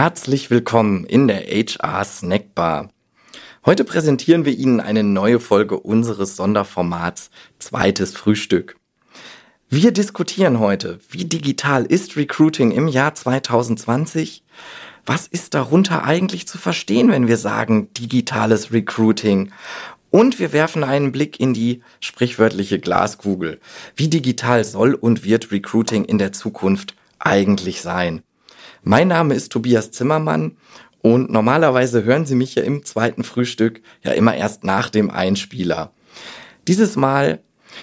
Herzlich willkommen in der HR Snackbar. Heute präsentieren wir Ihnen eine neue Folge unseres Sonderformats Zweites Frühstück. Wir diskutieren heute, wie digital ist Recruiting im Jahr 2020? Was ist darunter eigentlich zu verstehen, wenn wir sagen digitales Recruiting? Und wir werfen einen Blick in die sprichwörtliche Glaskugel. Wie digital soll und wird Recruiting in der Zukunft eigentlich sein? Mein Name ist Tobias Zimmermann und normalerweise hören Sie mich ja im zweiten Frühstück ja immer erst nach dem Einspieler. Dieses Mal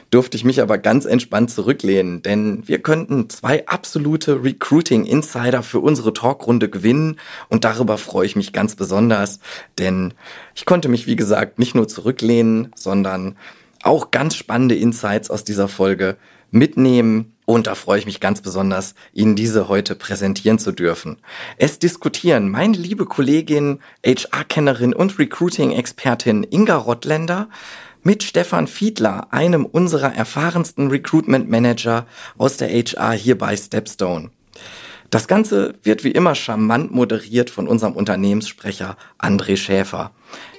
durfte ich mich aber ganz entspannt zurücklehnen, denn wir könnten zwei absolute Recruiting Insider für unsere Talkrunde gewinnen und darüber freue ich mich ganz besonders, denn ich konnte mich wie gesagt nicht nur zurücklehnen, sondern auch ganz spannende Insights aus dieser Folge mitnehmen und da freue ich mich ganz besonders, Ihnen diese heute präsentieren zu dürfen. Es diskutieren meine liebe Kollegin, HR-Kennerin und Recruiting-Expertin Inga Rottländer mit Stefan Fiedler, einem unserer erfahrensten Recruitment Manager aus der HR hier bei Stepstone. Das Ganze wird wie immer charmant moderiert von unserem Unternehmenssprecher André Schäfer.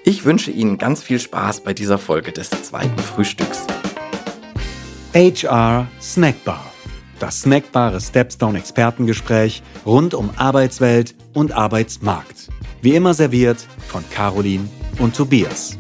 Ich wünsche Ihnen ganz viel Spaß bei dieser Folge des zweiten Frühstücks. HR Snackbar das snackbare Stepstone Expertengespräch rund um Arbeitswelt und Arbeitsmarkt. Wie immer serviert von Caroline und Tobias.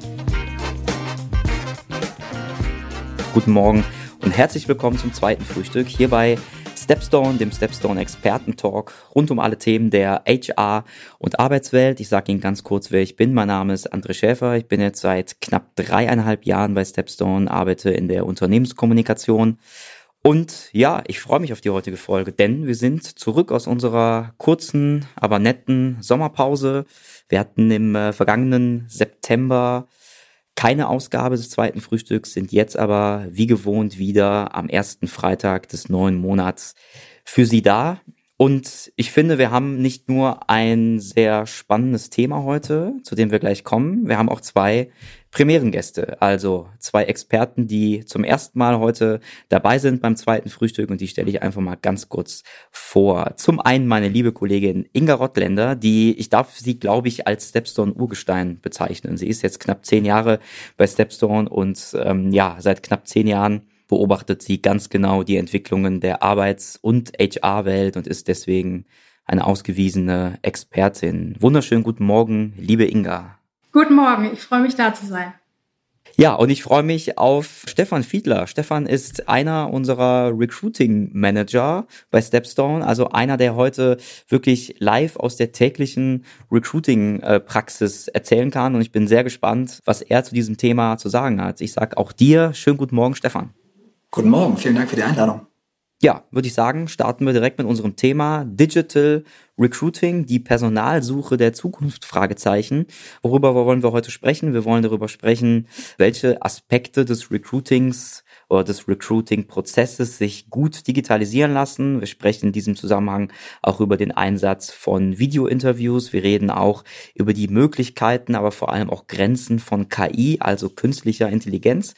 Guten Morgen und herzlich willkommen zum zweiten Frühstück hier bei Stepstone, dem Stepstone Experten-Talk rund um alle Themen der HR und Arbeitswelt. Ich sage Ihnen ganz kurz, wer ich bin. Mein Name ist André Schäfer. Ich bin jetzt seit knapp dreieinhalb Jahren bei Stepstone, arbeite in der Unternehmenskommunikation und ja, ich freue mich auf die heutige Folge, denn wir sind zurück aus unserer kurzen, aber netten Sommerpause. Wir hatten im äh, vergangenen September keine Ausgabe des zweiten Frühstücks, sind jetzt aber wie gewohnt wieder am ersten Freitag des neuen Monats für Sie da. Und ich finde, wir haben nicht nur ein sehr spannendes Thema heute, zu dem wir gleich kommen, wir haben auch zwei Premierengäste, also zwei Experten, die zum ersten Mal heute dabei sind beim zweiten Frühstück und die stelle ich einfach mal ganz kurz vor. Zum einen meine liebe Kollegin Inga Rottländer, die, ich darf sie, glaube ich, als Stepstone Urgestein bezeichnen. Sie ist jetzt knapp zehn Jahre bei Stepstone und ähm, ja, seit knapp zehn Jahren beobachtet sie ganz genau die Entwicklungen der Arbeits- und HR-Welt und ist deswegen eine ausgewiesene Expertin. Wunderschönen guten Morgen, liebe Inga. Guten Morgen, ich freue mich da zu sein. Ja, und ich freue mich auf Stefan Fiedler. Stefan ist einer unserer Recruiting Manager bei Stepstone, also einer, der heute wirklich live aus der täglichen Recruiting-Praxis erzählen kann. Und ich bin sehr gespannt, was er zu diesem Thema zu sagen hat. Ich sage auch dir schönen guten Morgen, Stefan. Guten Morgen, vielen Dank für die Einladung. Ja, würde ich sagen, starten wir direkt mit unserem Thema Digital Recruiting, die Personalsuche der Zukunft, Fragezeichen. Worüber wollen wir heute sprechen? Wir wollen darüber sprechen, welche Aspekte des Recruitings oder des Recruiting-Prozesses sich gut digitalisieren lassen. Wir sprechen in diesem Zusammenhang auch über den Einsatz von Video-Interviews. Wir reden auch über die Möglichkeiten, aber vor allem auch Grenzen von KI, also künstlicher Intelligenz.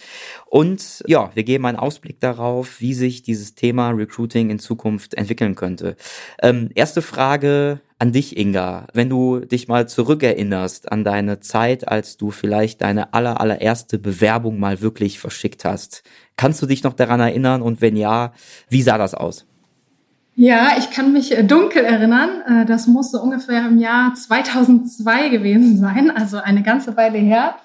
Und ja, wir geben einen Ausblick darauf, wie sich dieses Thema Recruiting in Zukunft entwickeln könnte. Ähm, erste Frage an dich, Inga. Wenn du dich mal zurückerinnerst an deine Zeit, als du vielleicht deine aller, allererste Bewerbung mal wirklich verschickt hast. Kannst du dich noch daran erinnern? Und wenn ja, wie sah das aus? Ja, ich kann mich äh, dunkel erinnern. Äh, das musste ungefähr im Jahr 2002 gewesen sein, also eine ganze Weile her.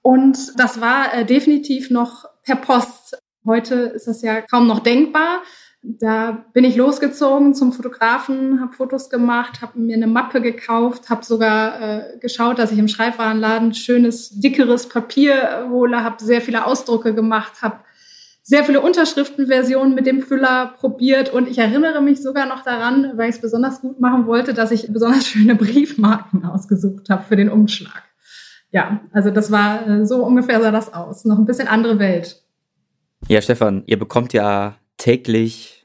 Und das war äh, definitiv noch per Post. Heute ist das ja kaum noch denkbar. Da bin ich losgezogen zum Fotografen, habe Fotos gemacht, habe mir eine Mappe gekauft, habe sogar äh, geschaut, dass ich im Schreibwarenladen schönes, dickeres Papier hole, habe sehr viele Ausdrucke gemacht, habe sehr viele Unterschriftenversionen mit dem Füller probiert und ich erinnere mich sogar noch daran, weil ich es besonders gut machen wollte, dass ich besonders schöne Briefmarken ausgesucht habe für den Umschlag. Ja, also das war äh, so ungefähr sah das aus. Noch ein bisschen andere Welt. Ja, Stefan, ihr bekommt ja täglich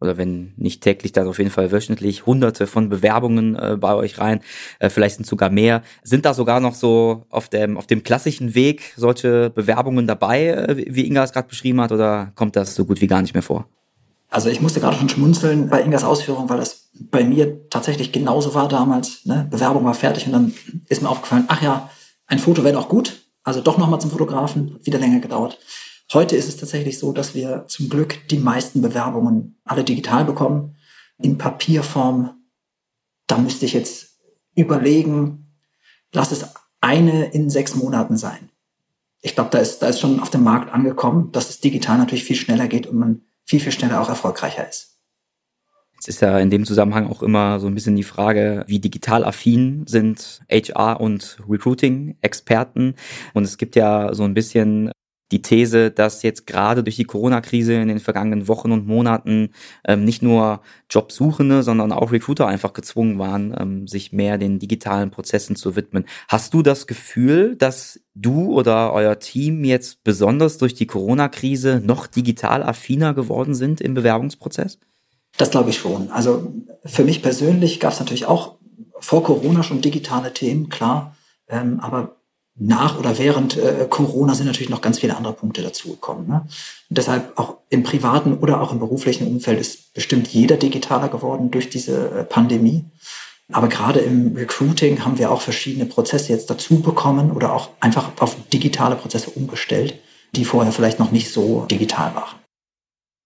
oder wenn nicht täglich, dann auf jeden Fall wöchentlich hunderte von Bewerbungen äh, bei euch rein. Äh, vielleicht sind sogar mehr. Sind da sogar noch so auf dem, auf dem klassischen Weg solche Bewerbungen dabei, äh, wie Inga es gerade beschrieben hat, oder kommt das so gut wie gar nicht mehr vor? Also ich musste gerade schon schmunzeln bei Ingas Ausführungen, weil das bei mir tatsächlich genauso war damals. Ne? Bewerbung war fertig und dann ist mir aufgefallen, ach ja, ein Foto wäre doch gut. Also doch nochmal zum Fotografen, wieder länger gedauert. Heute ist es tatsächlich so, dass wir zum Glück die meisten Bewerbungen alle digital bekommen. In Papierform, da müsste ich jetzt überlegen, lass es eine in sechs Monaten sein. Ich glaube, da ist, da ist schon auf dem Markt angekommen, dass es digital natürlich viel schneller geht und man viel, viel schneller auch erfolgreicher ist. Jetzt ist ja in dem Zusammenhang auch immer so ein bisschen die Frage, wie digital affin sind HR und Recruiting-Experten. Und es gibt ja so ein bisschen die These, dass jetzt gerade durch die Corona-Krise in den vergangenen Wochen und Monaten ähm, nicht nur Jobsuchende, sondern auch Recruiter einfach gezwungen waren, ähm, sich mehr den digitalen Prozessen zu widmen. Hast du das Gefühl, dass du oder euer Team jetzt besonders durch die Corona-Krise noch digital affiner geworden sind im Bewerbungsprozess? Das glaube ich schon. Also für mich persönlich gab es natürlich auch vor Corona schon digitale Themen, klar. Ähm, aber nach oder während äh, Corona sind natürlich noch ganz viele andere Punkte dazugekommen. Ne? Deshalb auch im privaten oder auch im beruflichen Umfeld ist bestimmt jeder digitaler geworden durch diese äh, Pandemie. Aber gerade im Recruiting haben wir auch verschiedene Prozesse jetzt dazu bekommen oder auch einfach auf digitale Prozesse umgestellt, die vorher vielleicht noch nicht so digital waren.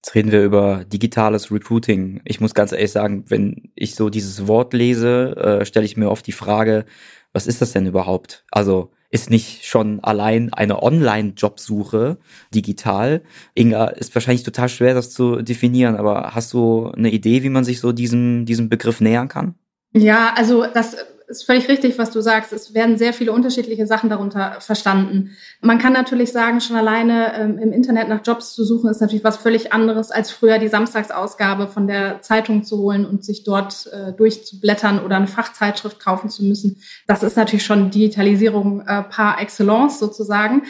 Jetzt reden wir über digitales Recruiting. Ich muss ganz ehrlich sagen, wenn ich so dieses Wort lese, äh, stelle ich mir oft die Frage, was ist das denn überhaupt? Also ist nicht schon allein eine Online-Jobsuche digital? Inga, ist wahrscheinlich total schwer, das zu definieren, aber hast du eine Idee, wie man sich so diesem, diesem Begriff nähern kann? Ja, also das ist völlig richtig, was du sagst. Es werden sehr viele unterschiedliche Sachen darunter verstanden. Man kann natürlich sagen, schon alleine ähm, im Internet nach Jobs zu suchen, ist natürlich was völlig anderes, als früher die Samstagsausgabe von der Zeitung zu holen und sich dort äh, durchzublättern oder eine Fachzeitschrift kaufen zu müssen. Das ist natürlich schon Digitalisierung äh, par excellence sozusagen.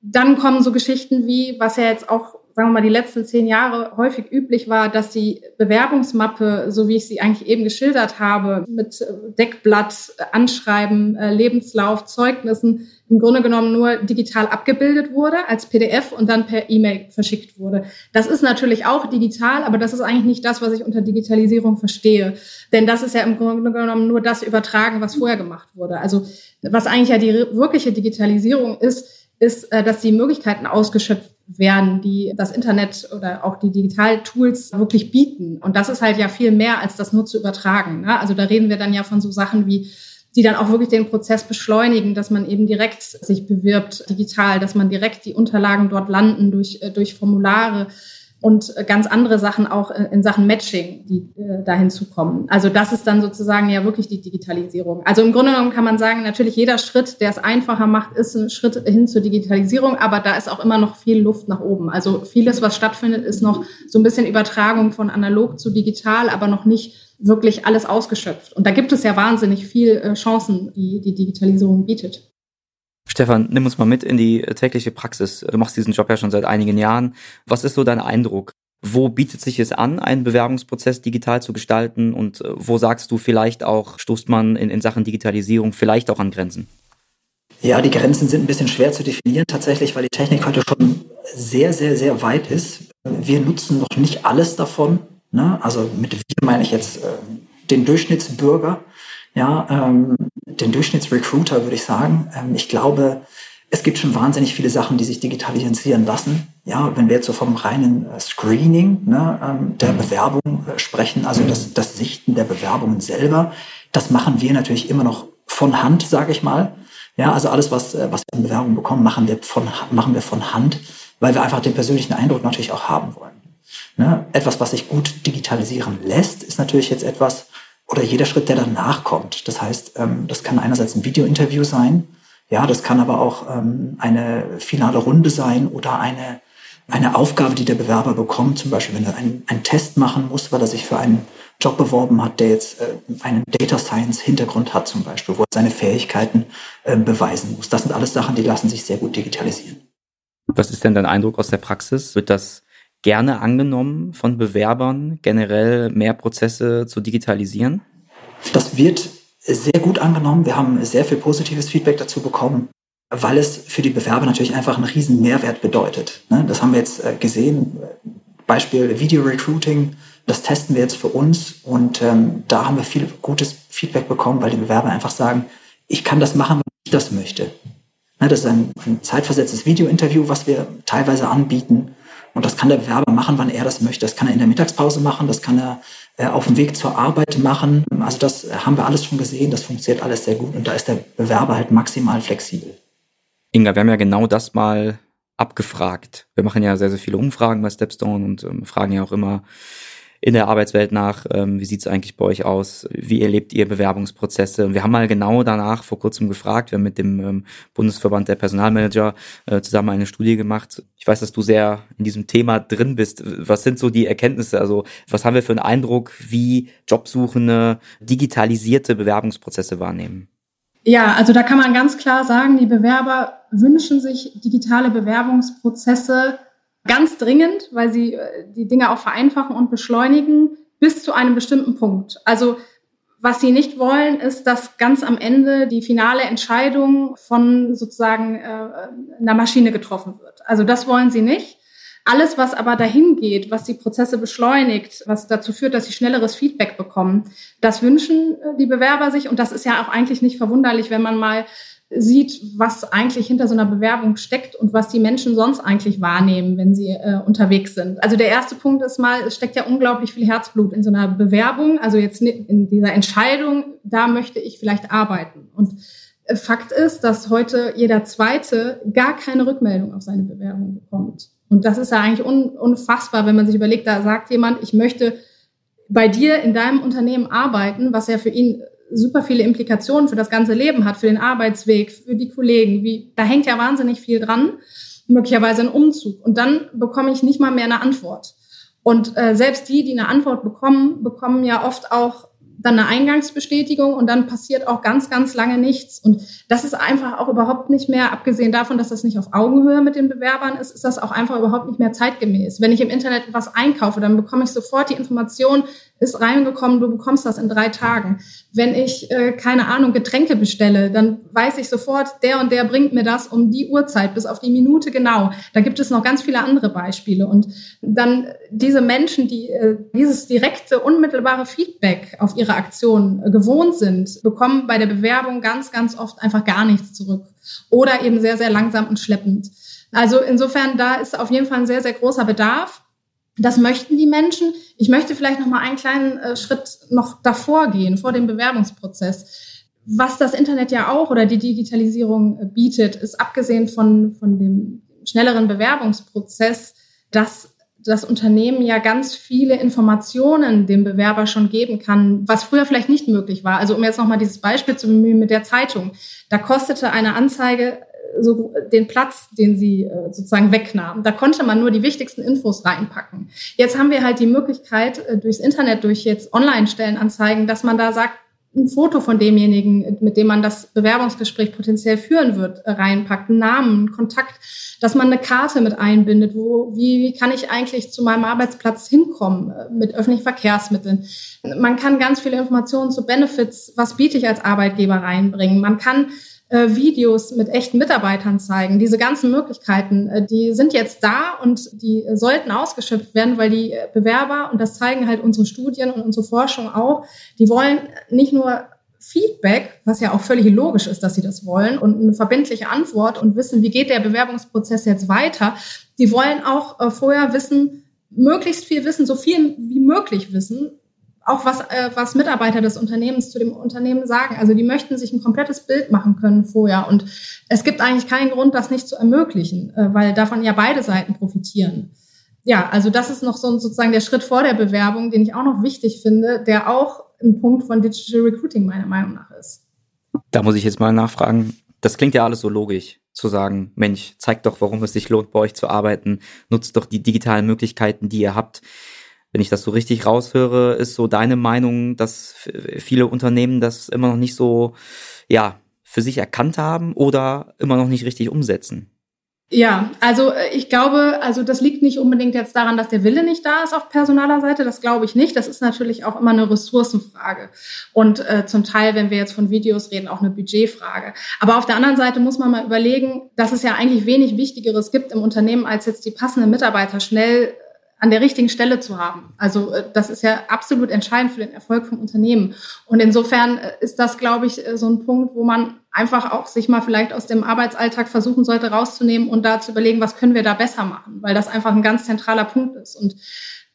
Dann kommen so Geschichten wie, was ja jetzt auch sagen wir mal, die letzten zehn Jahre häufig üblich war, dass die Bewerbungsmappe, so wie ich sie eigentlich eben geschildert habe, mit äh, Deckblatt, äh, Anschreiben, äh, Lebenslauf, Zeugnissen, im Grunde genommen nur digital abgebildet wurde als PDF und dann per E-Mail verschickt wurde. Das ist natürlich auch digital, aber das ist eigentlich nicht das, was ich unter Digitalisierung verstehe. Denn das ist ja im Grunde genommen nur das Übertragen, was vorher gemacht wurde. Also was eigentlich ja die wirkliche Digitalisierung ist, ist, dass die Möglichkeiten ausgeschöpft werden, die das Internet oder auch die Digital-Tools wirklich bieten. Und das ist halt ja viel mehr, als das nur zu übertragen. Ne? Also da reden wir dann ja von so Sachen wie die dann auch wirklich den Prozess beschleunigen, dass man eben direkt sich bewirbt digital, dass man direkt die Unterlagen dort landen durch, äh, durch Formulare, und ganz andere Sachen auch in Sachen Matching, die äh, da hinzukommen. Also das ist dann sozusagen ja wirklich die Digitalisierung. Also im Grunde genommen kann man sagen, natürlich jeder Schritt, der es einfacher macht, ist ein Schritt hin zur Digitalisierung, aber da ist auch immer noch viel Luft nach oben. Also vieles, was stattfindet, ist noch so ein bisschen Übertragung von analog zu digital, aber noch nicht wirklich alles ausgeschöpft. Und da gibt es ja wahnsinnig viel äh, Chancen, die die Digitalisierung bietet. Stefan, nimm uns mal mit in die tägliche Praxis. Du machst diesen Job ja schon seit einigen Jahren. Was ist so dein Eindruck? Wo bietet sich es an, einen Bewerbungsprozess digital zu gestalten und äh, wo sagst du vielleicht auch, stoßt man in, in Sachen Digitalisierung vielleicht auch an Grenzen? Ja, die Grenzen sind ein bisschen schwer zu definieren tatsächlich, weil die Technik heute schon sehr, sehr, sehr weit ist. Wir nutzen noch nicht alles davon. Ne? Also mit wir meine ich jetzt äh, den Durchschnittsbürger ja, ähm, den Durchschnittsrecruiter würde ich sagen. Ähm, ich glaube, es gibt schon wahnsinnig viele Sachen, die sich digitalisieren lassen. Ja, wenn wir jetzt so vom reinen äh, Screening ne, ähm, der Bewerbung äh, sprechen, also das, das Sichten der Bewerbungen selber, das machen wir natürlich immer noch von Hand, sage ich mal. Ja, also alles, was, äh, was wir in Bewerbungen bekommen, machen wir, von, machen wir von Hand, weil wir einfach den persönlichen Eindruck natürlich auch haben wollen. Ne? Etwas, was sich gut digitalisieren lässt, ist natürlich jetzt etwas, oder jeder Schritt, der danach kommt. Das heißt, ähm, das kann einerseits ein Videointerview sein, ja, das kann aber auch ähm, eine finale Runde sein oder eine, eine Aufgabe, die der Bewerber bekommt, zum Beispiel, wenn er einen, einen Test machen muss, weil er sich für einen Job beworben hat, der jetzt äh, einen Data Science Hintergrund hat zum Beispiel, wo er seine Fähigkeiten äh, beweisen muss. Das sind alles Sachen, die lassen sich sehr gut digitalisieren. Was ist denn dein Eindruck aus der Praxis? Wird das gerne angenommen von Bewerbern, generell mehr Prozesse zu digitalisieren? Das wird sehr gut angenommen. Wir haben sehr viel positives Feedback dazu bekommen, weil es für die Bewerber natürlich einfach einen riesen Mehrwert bedeutet. Ne? Das haben wir jetzt äh, gesehen. Beispiel Video Recruiting. Das testen wir jetzt für uns und ähm, da haben wir viel gutes Feedback bekommen, weil die Bewerber einfach sagen, ich kann das machen, wenn ich das möchte. Ne, das ist ein, ein zeitversetztes Videointerview, was wir teilweise anbieten. Und das kann der Bewerber machen, wann er das möchte. Das kann er in der Mittagspause machen, das kann er äh, auf dem Weg zur Arbeit machen. Also das haben wir alles schon gesehen, das funktioniert alles sehr gut und da ist der Bewerber halt maximal flexibel. Inga, wir haben ja genau das mal abgefragt. Wir machen ja sehr, sehr viele Umfragen bei Stepstone und ähm, fragen ja auch immer, in der Arbeitswelt nach. Ähm, wie sieht es eigentlich bei euch aus? Wie erlebt ihr Bewerbungsprozesse? Und wir haben mal genau danach vor kurzem gefragt. Wir haben mit dem ähm, Bundesverband der Personalmanager äh, zusammen eine Studie gemacht. Ich weiß, dass du sehr in diesem Thema drin bist. Was sind so die Erkenntnisse? Also was haben wir für einen Eindruck, wie Jobsuchende digitalisierte Bewerbungsprozesse wahrnehmen? Ja, also da kann man ganz klar sagen, die Bewerber wünschen sich digitale Bewerbungsprozesse Ganz dringend, weil sie äh, die Dinge auch vereinfachen und beschleunigen bis zu einem bestimmten Punkt. Also was sie nicht wollen, ist, dass ganz am Ende die finale Entscheidung von sozusagen äh, einer Maschine getroffen wird. Also das wollen sie nicht. Alles, was aber dahin geht, was die Prozesse beschleunigt, was dazu führt, dass sie schnelleres Feedback bekommen, das wünschen äh, die Bewerber sich. Und das ist ja auch eigentlich nicht verwunderlich, wenn man mal sieht, was eigentlich hinter so einer Bewerbung steckt und was die Menschen sonst eigentlich wahrnehmen, wenn sie äh, unterwegs sind. Also der erste Punkt ist mal, es steckt ja unglaublich viel Herzblut in so einer Bewerbung, also jetzt in dieser Entscheidung, da möchte ich vielleicht arbeiten. Und äh, Fakt ist, dass heute jeder Zweite gar keine Rückmeldung auf seine Bewerbung bekommt. Und das ist ja eigentlich un unfassbar, wenn man sich überlegt, da sagt jemand, ich möchte bei dir in deinem Unternehmen arbeiten, was ja für ihn super viele Implikationen für das ganze Leben hat, für den Arbeitsweg, für die Kollegen. Wie, da hängt ja wahnsinnig viel dran, möglicherweise ein Umzug. Und dann bekomme ich nicht mal mehr eine Antwort. Und äh, selbst die, die eine Antwort bekommen, bekommen ja oft auch dann eine Eingangsbestätigung und dann passiert auch ganz, ganz lange nichts. Und das ist einfach auch überhaupt nicht mehr, abgesehen davon, dass das nicht auf Augenhöhe mit den Bewerbern ist, ist das auch einfach überhaupt nicht mehr zeitgemäß. Wenn ich im Internet was einkaufe, dann bekomme ich sofort die Information, ist reingekommen, du bekommst das in drei Tagen. Wenn ich, äh, keine Ahnung, Getränke bestelle, dann weiß ich sofort, der und der bringt mir das um die Uhrzeit, bis auf die Minute genau. Da gibt es noch ganz viele andere Beispiele. Und dann diese Menschen, die äh, dieses direkte, unmittelbare Feedback auf ihre Aktion äh, gewohnt sind, bekommen bei der Bewerbung ganz, ganz oft einfach gar nichts zurück. Oder eben sehr, sehr langsam und schleppend. Also insofern, da ist auf jeden Fall ein sehr, sehr großer Bedarf. Das möchten die Menschen. Ich möchte vielleicht noch mal einen kleinen äh, Schritt noch davor gehen, vor dem Bewerbungsprozess. Was das Internet ja auch oder die Digitalisierung äh, bietet, ist abgesehen von, von dem schnelleren Bewerbungsprozess, dass das Unternehmen ja ganz viele Informationen dem Bewerber schon geben kann, was früher vielleicht nicht möglich war. Also um jetzt nochmal dieses Beispiel zu bemühen mit der Zeitung. Da kostete eine Anzeige so den Platz, den sie äh, sozusagen wegnahmen. Da konnte man nur die wichtigsten Infos reinpacken. Jetzt haben wir halt die Möglichkeit äh, durchs Internet, durch jetzt Online-Stellenanzeigen, dass man da sagt, ein Foto von demjenigen, mit dem man das Bewerbungsgespräch potenziell führen wird, äh, reinpackt, einen Namen, Kontakt, dass man eine Karte mit einbindet, wo, wie, wie kann ich eigentlich zu meinem Arbeitsplatz hinkommen mit öffentlichen Verkehrsmitteln. Man kann ganz viele Informationen zu Benefits, was biete ich als Arbeitgeber reinbringen. Man kann äh, Videos mit echten Mitarbeitern zeigen. Diese ganzen Möglichkeiten, äh, die sind jetzt da und die sollten ausgeschöpft werden, weil die Bewerber, und das zeigen halt unsere Studien und unsere Forschung auch, die wollen nicht nur Feedback, was ja auch völlig logisch ist, dass sie das wollen, und eine verbindliche Antwort und wissen, wie geht der Bewerbungsprozess jetzt weiter. Die wollen auch äh, vorher wissen, möglichst viel wissen, so viel wie möglich wissen, auch was, äh, was Mitarbeiter des Unternehmens zu dem Unternehmen sagen. Also die möchten sich ein komplettes Bild machen können vorher. Und es gibt eigentlich keinen Grund, das nicht zu ermöglichen, äh, weil davon ja beide Seiten profitieren. Ja, also das ist noch so sozusagen der Schritt vor der Bewerbung, den ich auch noch wichtig finde, der auch ein Punkt von Digital Recruiting meiner Meinung nach ist. Da muss ich jetzt mal nachfragen. Das klingt ja alles so logisch, zu sagen, Mensch, zeigt doch, warum es sich lohnt, bei euch zu arbeiten, nutzt doch die digitalen Möglichkeiten, die ihr habt wenn ich das so richtig raushöre, ist so deine Meinung, dass viele Unternehmen das immer noch nicht so, ja, für sich erkannt haben oder immer noch nicht richtig umsetzen? Ja, also äh, ich glaube, also das liegt nicht unbedingt jetzt daran, dass der Wille nicht da ist auf personaler Seite. Das glaube ich nicht. Das ist natürlich auch immer eine Ressourcenfrage und äh, zum Teil, wenn wir jetzt von Videos reden, auch eine Budgetfrage. Aber auf der anderen Seite muss man mal überlegen, dass es ja eigentlich wenig Wichtigeres gibt im Unternehmen, als jetzt die passenden Mitarbeiter schnell an der richtigen Stelle zu haben. Also äh, das ist ja absolut entscheidend für den Erfolg vom Unternehmen. Und insofern äh, ist das, glaube ich, äh, so ein Punkt, wo man einfach auch sich mal vielleicht aus dem Arbeitsalltag versuchen sollte rauszunehmen und da zu überlegen, was können wir da besser machen, weil das einfach ein ganz zentraler Punkt ist. Und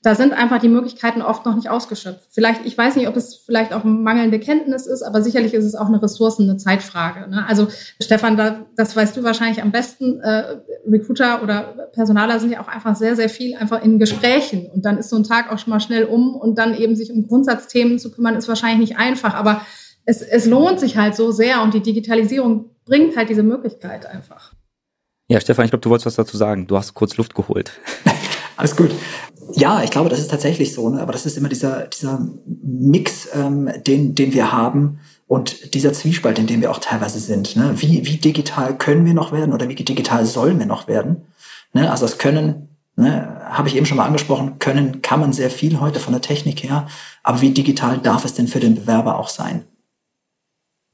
da sind einfach die Möglichkeiten oft noch nicht ausgeschöpft. Vielleicht, ich weiß nicht, ob es vielleicht auch mangelnde Kenntnis ist, aber sicherlich ist es auch eine Ressourcen, eine Zeitfrage. Ne? Also Stefan, da, das weißt du wahrscheinlich am besten. Äh, Recruiter oder Personaler sind ja auch einfach sehr, sehr viel einfach in Gesprächen und dann ist so ein Tag auch schon mal schnell um und dann eben sich um Grundsatzthemen zu kümmern, ist wahrscheinlich nicht einfach, aber es, es lohnt sich halt so sehr und die Digitalisierung bringt halt diese Möglichkeit einfach. Ja, Stefan, ich glaube, du wolltest was dazu sagen. Du hast kurz Luft geholt. Alles gut. Ja, ich glaube, das ist tatsächlich so, ne? aber das ist immer dieser, dieser Mix, ähm, den, den wir haben und dieser Zwiespalt, in dem wir auch teilweise sind. Ne? Wie, wie digital können wir noch werden oder wie digital sollen wir noch werden? Ne? Also das Können, ne, habe ich eben schon mal angesprochen, Können kann man sehr viel heute von der Technik her, aber wie digital darf es denn für den Bewerber auch sein?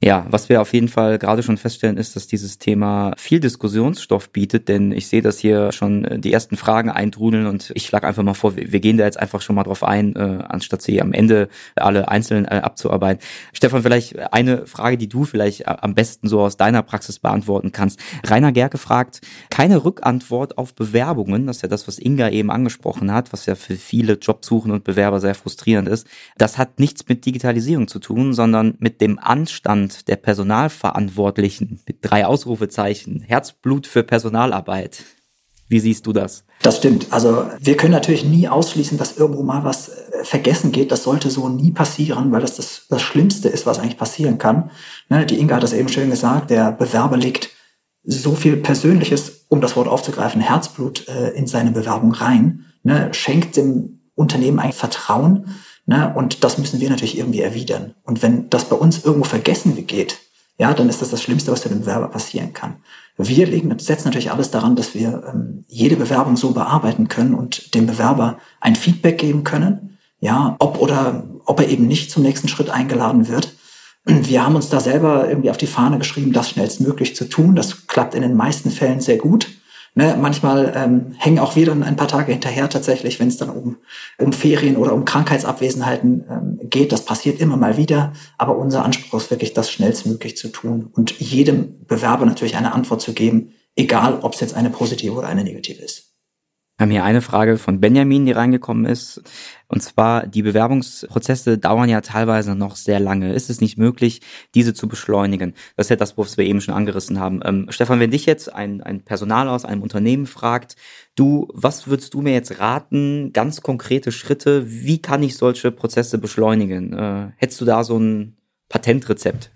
Ja, was wir auf jeden Fall gerade schon feststellen, ist, dass dieses Thema viel Diskussionsstoff bietet, denn ich sehe, dass hier schon äh, die ersten Fragen eintrudeln und ich schlage einfach mal vor, wir gehen da jetzt einfach schon mal drauf ein, äh, anstatt sie am Ende alle einzeln äh, abzuarbeiten. Stefan, vielleicht eine Frage, die du vielleicht äh, am besten so aus deiner Praxis beantworten kannst. Rainer Gerke fragt, keine Rückantwort auf Bewerbungen, das ist ja das, was Inga eben angesprochen hat, was ja für viele Jobsuchende und Bewerber sehr frustrierend ist. Das hat nichts mit Digitalisierung zu tun, sondern mit dem Anstand der Personalverantwortlichen mit drei Ausrufezeichen. Herzblut für Personalarbeit. Wie siehst du das? Das stimmt. Also wir können natürlich nie ausschließen, dass irgendwo mal was äh, vergessen geht. Das sollte so nie passieren, weil das das, das Schlimmste ist, was eigentlich passieren kann. Ne, die Inga hat das eben schön gesagt. Der Bewerber legt so viel Persönliches, um das Wort aufzugreifen, Herzblut äh, in seine Bewerbung rein, ne, schenkt dem Unternehmen eigentlich Vertrauen Ne? Und das müssen wir natürlich irgendwie erwidern. Und wenn das bei uns irgendwo vergessen geht, ja, dann ist das das Schlimmste, was für den Bewerber passieren kann. Wir legen, setzen natürlich alles daran, dass wir ähm, jede Bewerbung so bearbeiten können und dem Bewerber ein Feedback geben können, ja, ob oder ob er eben nicht zum nächsten Schritt eingeladen wird. Wir haben uns da selber irgendwie auf die Fahne geschrieben, das schnellstmöglich zu tun. Das klappt in den meisten Fällen sehr gut. Ne, manchmal ähm, hängen auch wir dann ein paar Tage hinterher tatsächlich, wenn es dann um, um Ferien oder um Krankheitsabwesenheiten ähm, geht. Das passiert immer mal wieder. Aber unser Anspruch ist wirklich, das schnellstmöglich zu tun und jedem Bewerber natürlich eine Antwort zu geben, egal ob es jetzt eine positive oder eine negative ist. Wir haben hier eine Frage von Benjamin, die reingekommen ist. Und zwar, die Bewerbungsprozesse dauern ja teilweise noch sehr lange. Ist es nicht möglich, diese zu beschleunigen? Das ist ja das, was wir eben schon angerissen haben. Ähm, Stefan, wenn dich jetzt ein, ein Personal aus einem Unternehmen fragt, du, was würdest du mir jetzt raten? Ganz konkrete Schritte. Wie kann ich solche Prozesse beschleunigen? Äh, hättest du da so ein Patentrezept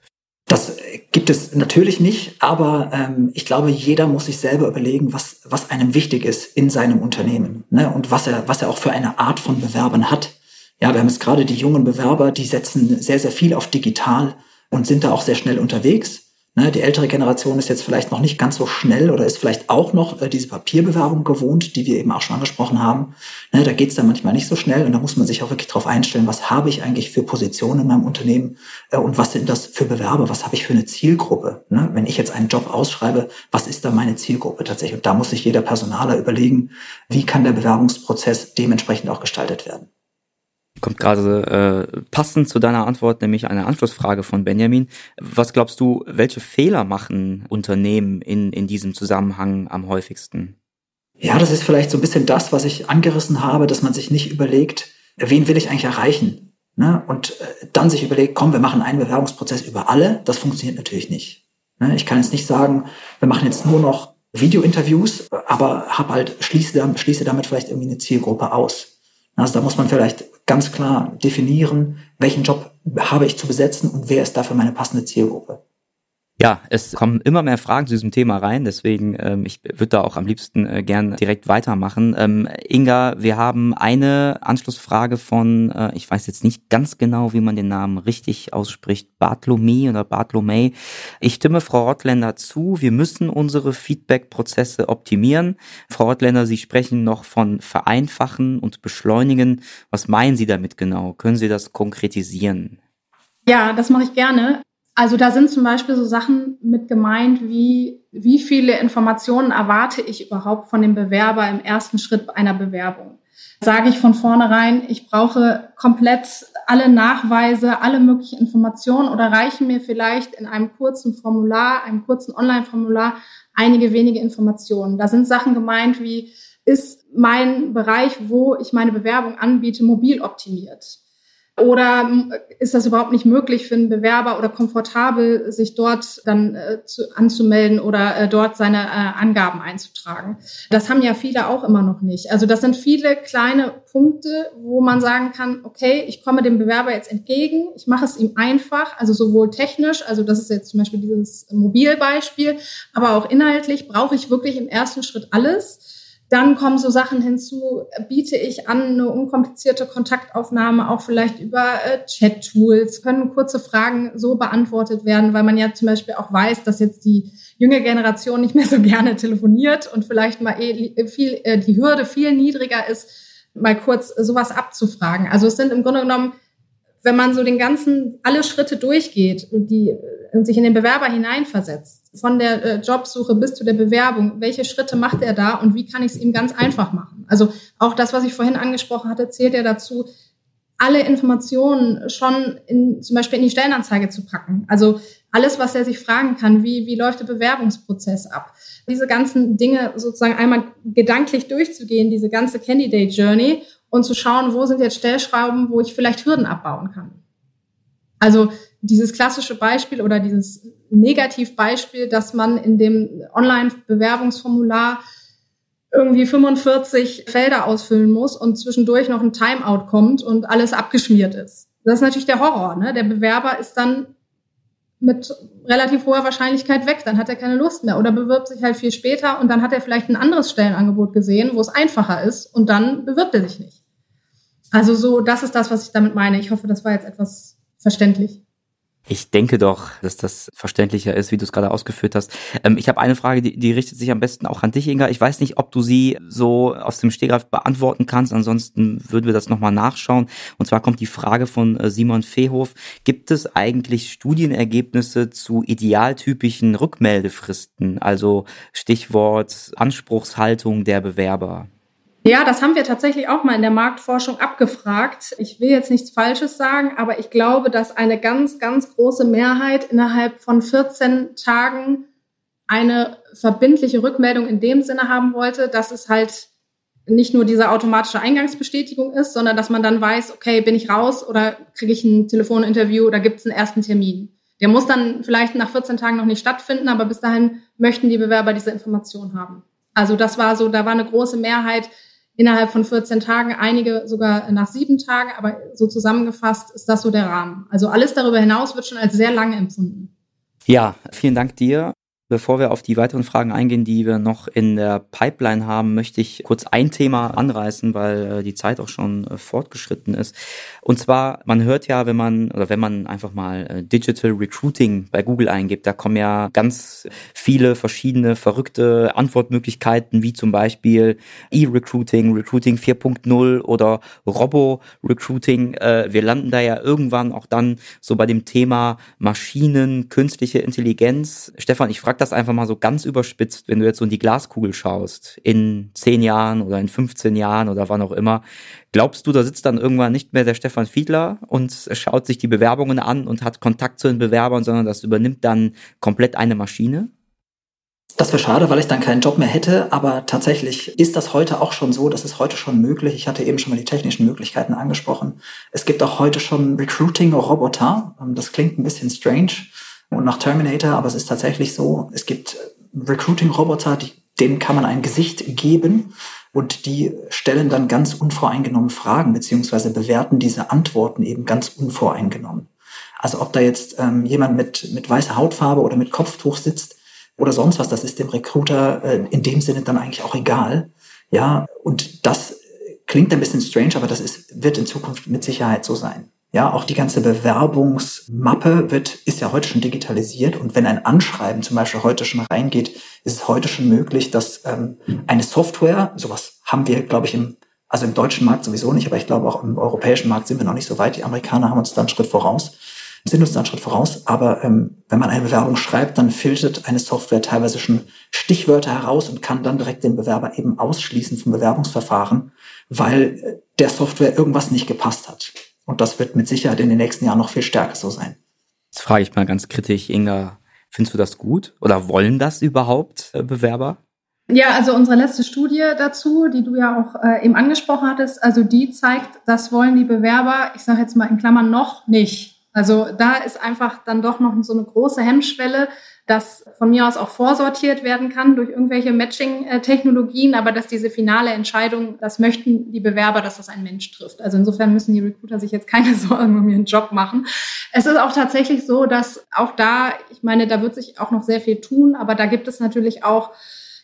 das gibt es natürlich nicht, aber ähm, ich glaube, jeder muss sich selber überlegen, was, was einem wichtig ist in seinem Unternehmen ne? und was er, was er auch für eine Art von Bewerbern hat. Ja, wir haben jetzt gerade die jungen Bewerber, die setzen sehr, sehr viel auf digital und sind da auch sehr schnell unterwegs. Ne, die ältere Generation ist jetzt vielleicht noch nicht ganz so schnell oder ist vielleicht auch noch äh, diese Papierbewerbung gewohnt, die wir eben auch schon angesprochen haben. Ne, da geht es dann manchmal nicht so schnell und da muss man sich auch wirklich darauf einstellen, was habe ich eigentlich für Positionen in meinem Unternehmen äh, und was sind das für Bewerber, was habe ich für eine Zielgruppe. Ne? Wenn ich jetzt einen Job ausschreibe, was ist da meine Zielgruppe tatsächlich? Und da muss sich jeder Personaler überlegen, wie kann der Bewerbungsprozess dementsprechend auch gestaltet werden kommt gerade äh, passend zu deiner Antwort, nämlich eine Anschlussfrage von Benjamin. Was glaubst du, welche Fehler machen Unternehmen in, in diesem Zusammenhang am häufigsten? Ja, das ist vielleicht so ein bisschen das, was ich angerissen habe, dass man sich nicht überlegt, wen will ich eigentlich erreichen? Ne? Und äh, dann sich überlegt, komm, wir machen einen Bewerbungsprozess über alle. Das funktioniert natürlich nicht. Ne? Ich kann jetzt nicht sagen, wir machen jetzt nur noch Videointerviews, aber hab halt, schließe, schließe damit vielleicht irgendwie eine Zielgruppe aus. Also da muss man vielleicht ganz klar definieren, welchen Job habe ich zu besetzen und wer ist dafür meine passende Zielgruppe. Ja, es kommen immer mehr Fragen zu diesem Thema rein, deswegen ähm, ich würde da auch am liebsten äh, gern direkt weitermachen. Ähm, Inga, wir haben eine Anschlussfrage von, äh, ich weiß jetzt nicht ganz genau, wie man den Namen richtig ausspricht, Bartlomé oder Bartlomé. Ich stimme Frau Rottländer zu, wir müssen unsere Feedback-Prozesse optimieren. Frau Rottländer, Sie sprechen noch von vereinfachen und beschleunigen. Was meinen Sie damit genau? Können Sie das konkretisieren? Ja, das mache ich gerne. Also da sind zum Beispiel so Sachen mit gemeint, wie wie viele Informationen erwarte ich überhaupt von dem Bewerber im ersten Schritt einer Bewerbung. Sage ich von vornherein, ich brauche komplett alle Nachweise, alle möglichen Informationen oder reichen mir vielleicht in einem kurzen Formular, einem kurzen Online-Formular einige wenige Informationen. Da sind Sachen gemeint wie, ist mein Bereich, wo ich meine Bewerbung anbiete, mobil optimiert? Oder ist das überhaupt nicht möglich für einen Bewerber oder komfortabel, sich dort dann äh, zu, anzumelden oder äh, dort seine äh, Angaben einzutragen? Das haben ja viele auch immer noch nicht. Also das sind viele kleine Punkte, wo man sagen kann, okay, ich komme dem Bewerber jetzt entgegen, ich mache es ihm einfach, also sowohl technisch, also das ist jetzt zum Beispiel dieses Mobilbeispiel, aber auch inhaltlich brauche ich wirklich im ersten Schritt alles dann kommen so Sachen hinzu, biete ich an eine unkomplizierte Kontaktaufnahme, auch vielleicht über äh, Chat-Tools, können kurze Fragen so beantwortet werden, weil man ja zum Beispiel auch weiß, dass jetzt die junge Generation nicht mehr so gerne telefoniert und vielleicht mal eh viel, äh, die Hürde viel niedriger ist, mal kurz sowas abzufragen. Also es sind im Grunde genommen wenn man so den ganzen, alle Schritte durchgeht und die und sich in den Bewerber hineinversetzt, von der äh, Jobsuche bis zu der Bewerbung, welche Schritte macht er da und wie kann ich es ihm ganz einfach machen? Also auch das, was ich vorhin angesprochen hatte, zählt ja dazu, alle Informationen schon in, zum Beispiel in die Stellenanzeige zu packen. Also alles, was er sich fragen kann, wie, wie läuft der Bewerbungsprozess ab? Diese ganzen Dinge sozusagen einmal gedanklich durchzugehen, diese ganze Candidate Journey und zu schauen, wo sind jetzt Stellschrauben, wo ich vielleicht Hürden abbauen kann. Also dieses klassische Beispiel oder dieses Negativbeispiel, dass man in dem Online-Bewerbungsformular irgendwie 45 Felder ausfüllen muss und zwischendurch noch ein Timeout kommt und alles abgeschmiert ist. Das ist natürlich der Horror. Ne? Der Bewerber ist dann mit relativ hoher Wahrscheinlichkeit weg. Dann hat er keine Lust mehr oder bewirbt sich halt viel später und dann hat er vielleicht ein anderes Stellenangebot gesehen, wo es einfacher ist und dann bewirbt er sich nicht. Also so, das ist das, was ich damit meine. Ich hoffe, das war jetzt etwas verständlich. Ich denke doch, dass das verständlicher ist, wie du es gerade ausgeführt hast. Ähm, ich habe eine Frage, die, die richtet sich am besten auch an dich, Inga. Ich weiß nicht, ob du sie so aus dem Stegreif beantworten kannst. Ansonsten würden wir das nochmal nachschauen. Und zwar kommt die Frage von äh, Simon Fehof. Gibt es eigentlich Studienergebnisse zu idealtypischen Rückmeldefristen? Also Stichwort Anspruchshaltung der Bewerber. Ja, das haben wir tatsächlich auch mal in der Marktforschung abgefragt. Ich will jetzt nichts Falsches sagen, aber ich glaube, dass eine ganz, ganz große Mehrheit innerhalb von 14 Tagen eine verbindliche Rückmeldung in dem Sinne haben wollte, dass es halt nicht nur diese automatische Eingangsbestätigung ist, sondern dass man dann weiß, okay, bin ich raus oder kriege ich ein Telefoninterview oder gibt es einen ersten Termin. Der muss dann vielleicht nach 14 Tagen noch nicht stattfinden, aber bis dahin möchten die Bewerber diese Information haben. Also das war so, da war eine große Mehrheit, innerhalb von 14 Tagen, einige sogar nach sieben Tagen, aber so zusammengefasst ist das so der Rahmen. Also alles darüber hinaus wird schon als sehr lange empfunden. Ja, vielen Dank dir. Bevor wir auf die weiteren Fragen eingehen, die wir noch in der Pipeline haben, möchte ich kurz ein Thema anreißen, weil äh, die Zeit auch schon äh, fortgeschritten ist. Und zwar, man hört ja, wenn man oder wenn man einfach mal äh, Digital Recruiting bei Google eingibt, da kommen ja ganz viele verschiedene verrückte Antwortmöglichkeiten, wie zum Beispiel E-Recruiting, Recruiting 4.0 oder Robo-Recruiting. Wir landen da ja irgendwann auch dann so bei dem Thema Maschinen, künstliche Intelligenz. Stefan, ich frage frag das einfach mal so ganz überspitzt, wenn du jetzt so in die Glaskugel schaust, in zehn Jahren oder in 15 Jahren oder wann auch immer, glaubst du, da sitzt dann irgendwann nicht mehr der Stefan Fiedler und schaut sich die Bewerbungen an und hat Kontakt zu den Bewerbern, sondern das übernimmt dann komplett eine Maschine? Das wäre schade, weil ich dann keinen Job mehr hätte, aber tatsächlich ist das heute auch schon so, das ist heute schon möglich. Ich hatte eben schon mal die technischen Möglichkeiten angesprochen. Es gibt auch heute schon Recruiting-Roboter. Das klingt ein bisschen strange und nach Terminator, aber es ist tatsächlich so, es gibt Recruiting-Roboter, denen kann man ein Gesicht geben und die stellen dann ganz unvoreingenommen Fragen beziehungsweise bewerten diese Antworten eben ganz unvoreingenommen. Also ob da jetzt ähm, jemand mit, mit weißer Hautfarbe oder mit Kopftuch sitzt oder sonst was, das ist dem Recruiter äh, in dem Sinne dann eigentlich auch egal. Ja, und das klingt ein bisschen strange, aber das ist, wird in Zukunft mit Sicherheit so sein. Ja, auch die ganze Bewerbungsmappe wird, ist ja heute schon digitalisiert. Und wenn ein Anschreiben zum Beispiel heute schon reingeht, ist es heute schon möglich, dass ähm, eine Software, sowas haben wir, glaube ich, im, also im deutschen Markt sowieso nicht, aber ich glaube auch im europäischen Markt sind wir noch nicht so weit. Die Amerikaner haben uns da einen Schritt voraus. sind uns da einen Schritt voraus, aber ähm, wenn man eine Bewerbung schreibt, dann filtert eine Software teilweise schon Stichwörter heraus und kann dann direkt den Bewerber eben ausschließen vom Bewerbungsverfahren, weil äh, der Software irgendwas nicht gepasst hat. Und das wird mit Sicherheit in den nächsten Jahren noch viel stärker so sein. Jetzt frage ich mal ganz kritisch, Inga, findest du das gut oder wollen das überhaupt äh, Bewerber? Ja, also unsere letzte Studie dazu, die du ja auch äh, eben angesprochen hattest, also die zeigt, das wollen die Bewerber, ich sage jetzt mal in Klammern noch nicht. Also da ist einfach dann doch noch so eine große Hemmschwelle, dass von mir aus auch vorsortiert werden kann durch irgendwelche Matching-Technologien, aber dass diese finale Entscheidung, das möchten die Bewerber, dass das ein Mensch trifft. Also insofern müssen die Recruiter sich jetzt keine Sorgen um ihren Job machen. Es ist auch tatsächlich so, dass auch da, ich meine, da wird sich auch noch sehr viel tun, aber da gibt es natürlich auch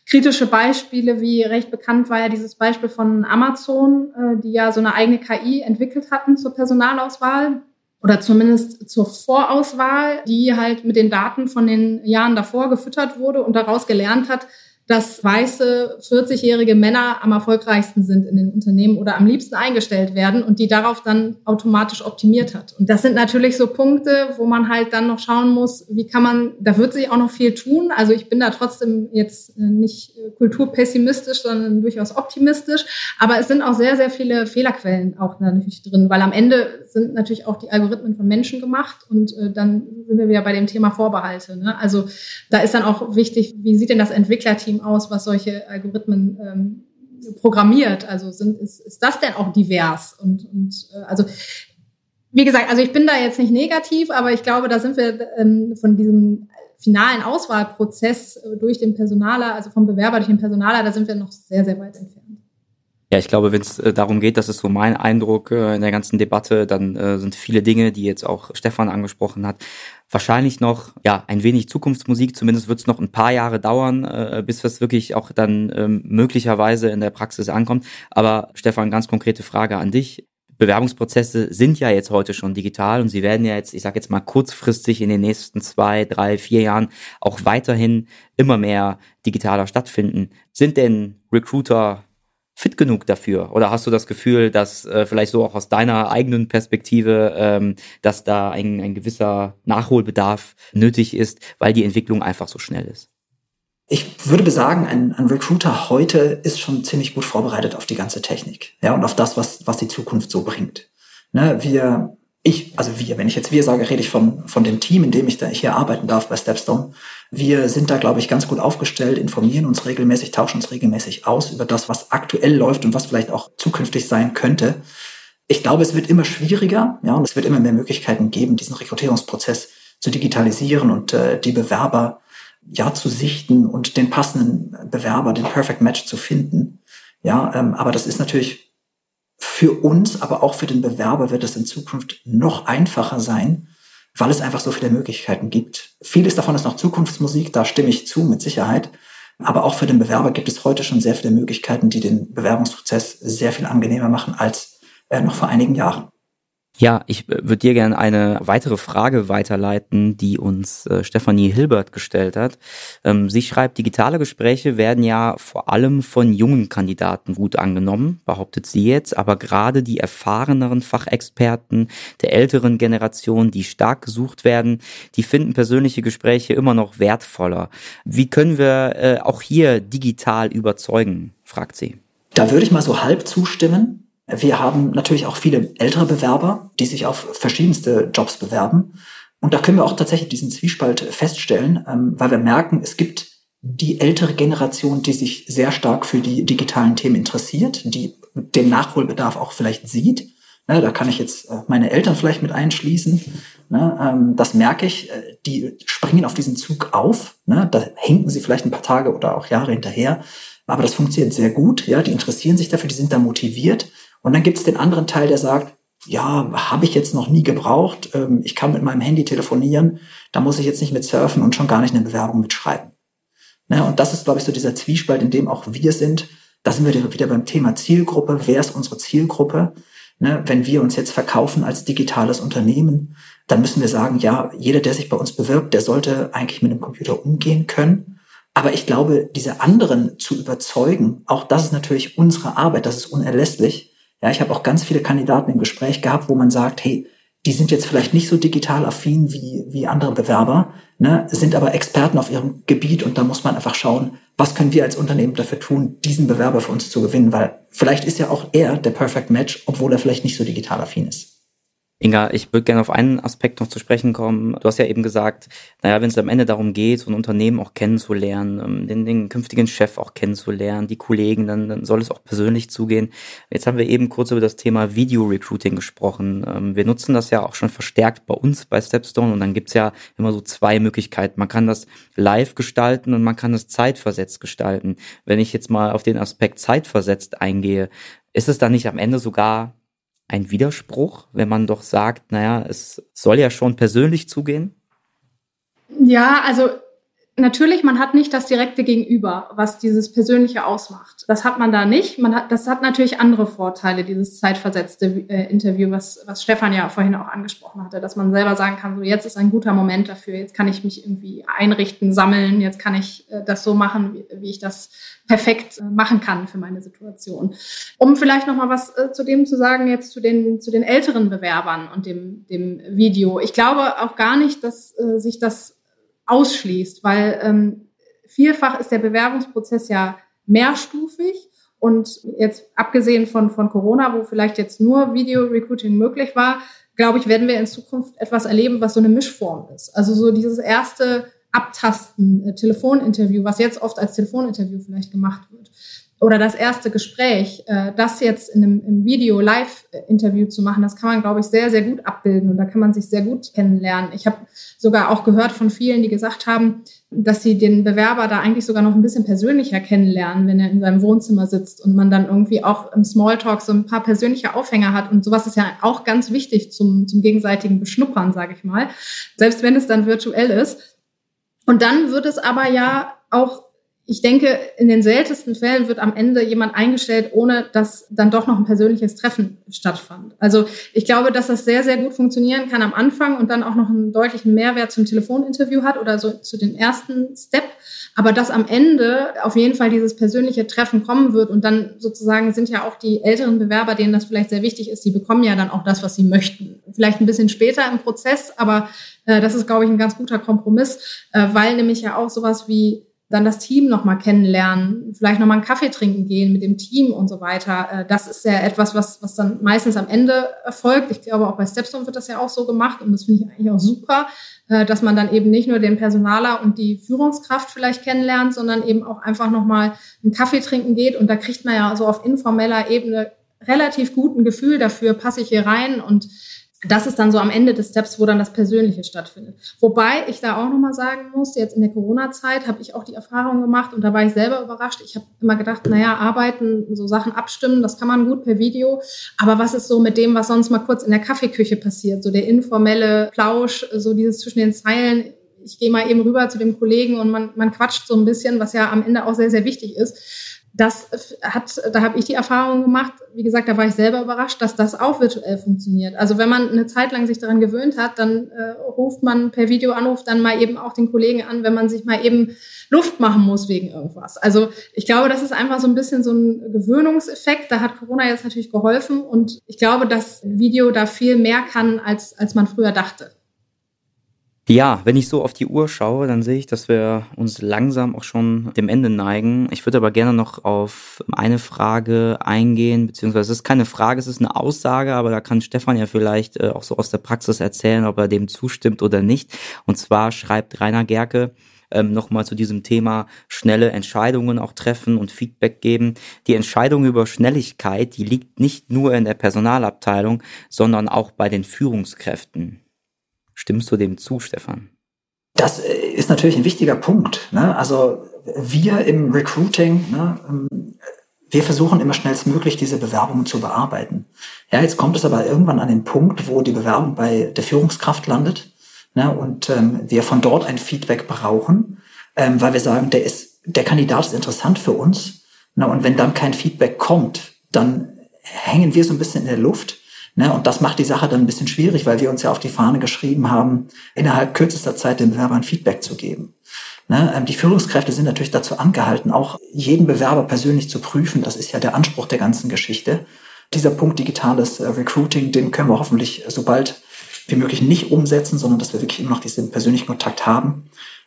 kritische Beispiele, wie recht bekannt war ja dieses Beispiel von Amazon, äh, die ja so eine eigene KI entwickelt hatten zur Personalauswahl oder zumindest zur Vorauswahl, die halt mit den Daten von den Jahren davor gefüttert wurde und daraus gelernt hat, dass weiße 40-jährige Männer am erfolgreichsten sind in den Unternehmen oder am liebsten eingestellt werden und die darauf dann automatisch optimiert hat. Und das sind natürlich so Punkte, wo man halt dann noch schauen muss, wie kann man, da wird sich auch noch viel tun. Also ich bin da trotzdem jetzt nicht kulturpessimistisch, sondern durchaus optimistisch. Aber es sind auch sehr, sehr viele Fehlerquellen auch natürlich drin, weil am Ende sind natürlich auch die Algorithmen von Menschen gemacht und äh, dann sind wir wieder bei dem Thema Vorbehalte. Ne? Also da ist dann auch wichtig, wie sieht denn das Entwicklerteam Team aus, was solche Algorithmen ähm, programmiert? Also sind, ist, ist das denn auch divers? Und, und äh, also wie gesagt, also ich bin da jetzt nicht negativ, aber ich glaube, da sind wir ähm, von diesem finalen Auswahlprozess äh, durch den Personaler, also vom Bewerber durch den Personaler, da sind wir noch sehr, sehr weit entfernt. Ja, ich glaube, wenn es äh, darum geht, das ist so mein Eindruck äh, in der ganzen Debatte, dann äh, sind viele Dinge, die jetzt auch Stefan angesprochen hat, wahrscheinlich noch ja ein wenig Zukunftsmusik. Zumindest wird es noch ein paar Jahre dauern, bis das wirklich auch dann ähm, möglicherweise in der Praxis ankommt. Aber Stefan, ganz konkrete Frage an dich. Bewerbungsprozesse sind ja jetzt heute schon digital und sie werden ja jetzt, ich sage jetzt mal kurzfristig in den nächsten zwei, drei, vier Jahren auch weiterhin immer mehr digitaler stattfinden. Sind denn Recruiter fit genug dafür? Oder hast du das Gefühl, dass äh, vielleicht so auch aus deiner eigenen Perspektive, ähm, dass da ein, ein gewisser Nachholbedarf nötig ist, weil die Entwicklung einfach so schnell ist? Ich würde besagen, ein, ein Recruiter heute ist schon ziemlich gut vorbereitet auf die ganze Technik, ja, und auf das, was, was die Zukunft so bringt. Ne, wir ich, also wir, wenn ich jetzt wir sage, rede ich von, von dem Team, in dem ich da hier arbeiten darf bei Stepstone. Wir sind da, glaube ich, ganz gut aufgestellt, informieren uns regelmäßig, tauschen uns regelmäßig aus über das, was aktuell läuft und was vielleicht auch zukünftig sein könnte. Ich glaube, es wird immer schwieriger, ja, und es wird immer mehr Möglichkeiten geben, diesen Rekrutierungsprozess zu digitalisieren und äh, die Bewerber ja zu sichten und den passenden Bewerber, den Perfect Match zu finden. Ja, ähm, aber das ist natürlich für uns, aber auch für den Bewerber wird es in Zukunft noch einfacher sein, weil es einfach so viele Möglichkeiten gibt. Vieles davon ist noch Zukunftsmusik, da stimme ich zu, mit Sicherheit. Aber auch für den Bewerber gibt es heute schon sehr viele Möglichkeiten, die den Bewerbungsprozess sehr viel angenehmer machen als äh, noch vor einigen Jahren. Ja, ich äh, würde dir gerne eine weitere Frage weiterleiten, die uns äh, Stefanie Hilbert gestellt hat. Ähm, sie schreibt, digitale Gespräche werden ja vor allem von jungen Kandidaten gut angenommen, behauptet sie jetzt, aber gerade die erfahreneren Fachexperten der älteren Generation, die stark gesucht werden, die finden persönliche Gespräche immer noch wertvoller. Wie können wir äh, auch hier digital überzeugen, fragt sie. Da würde ich mal so halb zustimmen. Wir haben natürlich auch viele ältere Bewerber, die sich auf verschiedenste Jobs bewerben. Und da können wir auch tatsächlich diesen Zwiespalt feststellen, ähm, weil wir merken, es gibt die ältere Generation, die sich sehr stark für die digitalen Themen interessiert, die den Nachholbedarf auch vielleicht sieht. Ne, da kann ich jetzt äh, meine Eltern vielleicht mit einschließen. Ne, ähm, das merke ich. Äh, die springen auf diesen Zug auf. Ne, da hinken sie vielleicht ein paar Tage oder auch Jahre hinterher. Aber das funktioniert sehr gut. Ja, die interessieren sich dafür, die sind da motiviert. Und dann gibt es den anderen Teil, der sagt, ja, habe ich jetzt noch nie gebraucht. Ähm, ich kann mit meinem Handy telefonieren. Da muss ich jetzt nicht mit surfen und schon gar nicht eine Bewerbung mitschreiben. Ne, und das ist, glaube ich, so dieser Zwiespalt, in dem auch wir sind. Da sind wir wieder beim Thema Zielgruppe. Wer ist unsere Zielgruppe? Ne, wenn wir uns jetzt verkaufen als digitales Unternehmen, dann müssen wir sagen, ja, jeder, der sich bei uns bewirbt, der sollte eigentlich mit dem Computer umgehen können. Aber ich glaube, diese anderen zu überzeugen, auch das ist natürlich unsere Arbeit, das ist unerlässlich. Ja, ich habe auch ganz viele Kandidaten im Gespräch gehabt, wo man sagt, hey, die sind jetzt vielleicht nicht so digital affin wie, wie andere Bewerber, ne, sind aber Experten auf ihrem Gebiet und da muss man einfach schauen, was können wir als Unternehmen dafür tun, diesen Bewerber für uns zu gewinnen, weil vielleicht ist ja auch er der Perfect Match, obwohl er vielleicht nicht so digital affin ist. Inga, ich würde gerne auf einen Aspekt noch zu sprechen kommen. Du hast ja eben gesagt, naja, wenn es am Ende darum geht, so ein Unternehmen auch kennenzulernen, ähm, den, den künftigen Chef auch kennenzulernen, die Kollegen, dann, dann soll es auch persönlich zugehen. Jetzt haben wir eben kurz über das Thema Video-Recruiting gesprochen. Ähm, wir nutzen das ja auch schon verstärkt bei uns bei Stepstone und dann gibt's ja immer so zwei Möglichkeiten. Man kann das live gestalten und man kann es zeitversetzt gestalten. Wenn ich jetzt mal auf den Aspekt zeitversetzt eingehe, ist es dann nicht am Ende sogar ein Widerspruch, wenn man doch sagt, naja, es soll ja schon persönlich zugehen? Ja, also natürlich, man hat nicht das direkte Gegenüber, was dieses Persönliche ausmacht. Das hat man da nicht. Man hat, das hat natürlich andere Vorteile, dieses zeitversetzte äh, Interview, was, was Stefan ja vorhin auch angesprochen hatte, dass man selber sagen kann, so jetzt ist ein guter Moment dafür, jetzt kann ich mich irgendwie einrichten, sammeln, jetzt kann ich äh, das so machen, wie, wie ich das perfekt äh, machen kann für meine Situation. Um vielleicht noch mal was äh, zu dem zu sagen jetzt zu den zu den älteren Bewerbern und dem dem Video. Ich glaube auch gar nicht, dass äh, sich das ausschließt, weil ähm, vielfach ist der Bewerbungsprozess ja mehrstufig und jetzt abgesehen von, von Corona, wo vielleicht jetzt nur Video-Recruiting möglich war, glaube ich, werden wir in Zukunft etwas erleben, was so eine Mischform ist. Also so dieses erste Abtasten, äh, Telefoninterview, was jetzt oft als Telefoninterview vielleicht gemacht wird oder das erste Gespräch, äh, das jetzt in einem im Video Live-Interview zu machen, das kann man, glaube ich, sehr, sehr gut abbilden und da kann man sich sehr gut kennenlernen. Ich habe sogar auch gehört von vielen, die gesagt haben, dass sie den Bewerber da eigentlich sogar noch ein bisschen persönlicher kennenlernen, wenn er in seinem Wohnzimmer sitzt und man dann irgendwie auch im Smalltalk so ein paar persönliche Aufhänger hat. Und sowas ist ja auch ganz wichtig zum, zum gegenseitigen Beschnuppern, sage ich mal, selbst wenn es dann virtuell ist. Und dann wird es aber ja auch ich denke, in den seltensten Fällen wird am Ende jemand eingestellt, ohne dass dann doch noch ein persönliches Treffen stattfand. Also ich glaube, dass das sehr, sehr gut funktionieren kann am Anfang und dann auch noch einen deutlichen Mehrwert zum Telefoninterview hat oder so zu den ersten Step. Aber dass am Ende auf jeden Fall dieses persönliche Treffen kommen wird und dann sozusagen sind ja auch die älteren Bewerber, denen das vielleicht sehr wichtig ist, die bekommen ja dann auch das, was sie möchten. Vielleicht ein bisschen später im Prozess, aber äh, das ist, glaube ich, ein ganz guter Kompromiss, äh, weil nämlich ja auch sowas wie dann das Team nochmal kennenlernen, vielleicht nochmal einen Kaffee trinken gehen mit dem Team und so weiter. Äh, das ist ja etwas, was, was dann meistens am Ende erfolgt. Ich glaube, auch bei Stepstone wird das ja auch so gemacht und das finde ich eigentlich auch super, äh, dass man dann eben nicht nur den Personaler und die Führungskraft vielleicht kennenlernt, sondern eben auch einfach nochmal einen Kaffee trinken geht und da kriegt man ja so auf informeller Ebene relativ guten Gefühl dafür, passe ich hier rein und das ist dann so am Ende des Steps, wo dann das Persönliche stattfindet. Wobei ich da auch nochmal sagen muss, jetzt in der Corona-Zeit habe ich auch die Erfahrung gemacht und da war ich selber überrascht. Ich habe immer gedacht, naja, arbeiten, so Sachen abstimmen, das kann man gut per Video. Aber was ist so mit dem, was sonst mal kurz in der Kaffeeküche passiert? So der informelle Plausch, so dieses zwischen den Zeilen. Ich gehe mal eben rüber zu dem Kollegen und man, man quatscht so ein bisschen, was ja am Ende auch sehr, sehr wichtig ist das hat, da habe ich die Erfahrung gemacht, wie gesagt, da war ich selber überrascht, dass das auch virtuell funktioniert. Also wenn man eine Zeit lang sich daran gewöhnt hat, dann äh, ruft man per Videoanruf dann mal eben auch den Kollegen an, wenn man sich mal eben Luft machen muss wegen irgendwas. Also ich glaube, das ist einfach so ein bisschen so ein Gewöhnungseffekt. Da hat Corona jetzt natürlich geholfen und ich glaube, dass Video da viel mehr kann, als, als man früher dachte. Ja, wenn ich so auf die Uhr schaue, dann sehe ich, dass wir uns langsam auch schon dem Ende neigen. Ich würde aber gerne noch auf eine Frage eingehen, beziehungsweise es ist keine Frage, es ist eine Aussage, aber da kann Stefan ja vielleicht äh, auch so aus der Praxis erzählen, ob er dem zustimmt oder nicht. Und zwar schreibt Rainer Gerke, ähm, nochmal zu diesem Thema schnelle Entscheidungen auch treffen und Feedback geben. Die Entscheidung über Schnelligkeit, die liegt nicht nur in der Personalabteilung, sondern auch bei den Führungskräften. Stimmst du dem zu, Stefan? Das äh, ist natürlich ein wichtiger Punkt. Ne? Also wir im Recruiting, ne, ähm, wir versuchen immer schnellstmöglich diese Bewerbungen zu bearbeiten. Ja, jetzt kommt es aber irgendwann an den Punkt, wo die Bewerbung bei der Führungskraft landet ne, und ähm, wir von dort ein Feedback brauchen, ähm, weil wir sagen, der ist, der Kandidat ist interessant für uns. Ne, und wenn dann kein Feedback kommt, dann hängen wir so ein bisschen in der Luft Ne, und das macht die Sache dann ein bisschen schwierig, weil wir uns ja auf die Fahne geschrieben haben, innerhalb kürzester Zeit den Bewerbern Feedback zu geben. Ne, ähm, die Führungskräfte sind natürlich dazu angehalten, auch jeden Bewerber persönlich zu prüfen. Das ist ja der Anspruch der ganzen Geschichte. Dieser Punkt digitales äh, Recruiting, den können wir hoffentlich, sobald wie möglich nicht umsetzen, sondern dass wir wirklich immer noch diesen persönlichen Kontakt haben.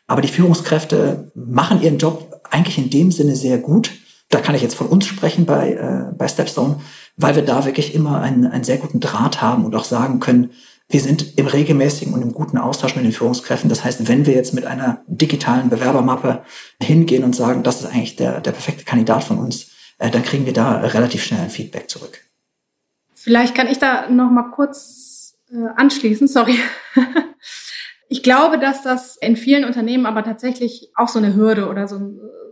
Aber die Führungskräfte machen ihren Job eigentlich in dem Sinne sehr gut. Da kann ich jetzt von uns sprechen bei, äh, bei Stepstone, weil wir da wirklich immer einen, einen sehr guten Draht haben und auch sagen können, wir sind im regelmäßigen und im guten Austausch mit den Führungskräften. Das heißt, wenn wir jetzt mit einer digitalen Bewerbermappe hingehen und sagen, das ist eigentlich der, der perfekte Kandidat von uns, äh, dann kriegen wir da relativ schnell ein Feedback zurück. Vielleicht kann ich da noch mal kurz äh, anschließen. Sorry. ich glaube, dass das in vielen Unternehmen aber tatsächlich auch so eine Hürde oder so,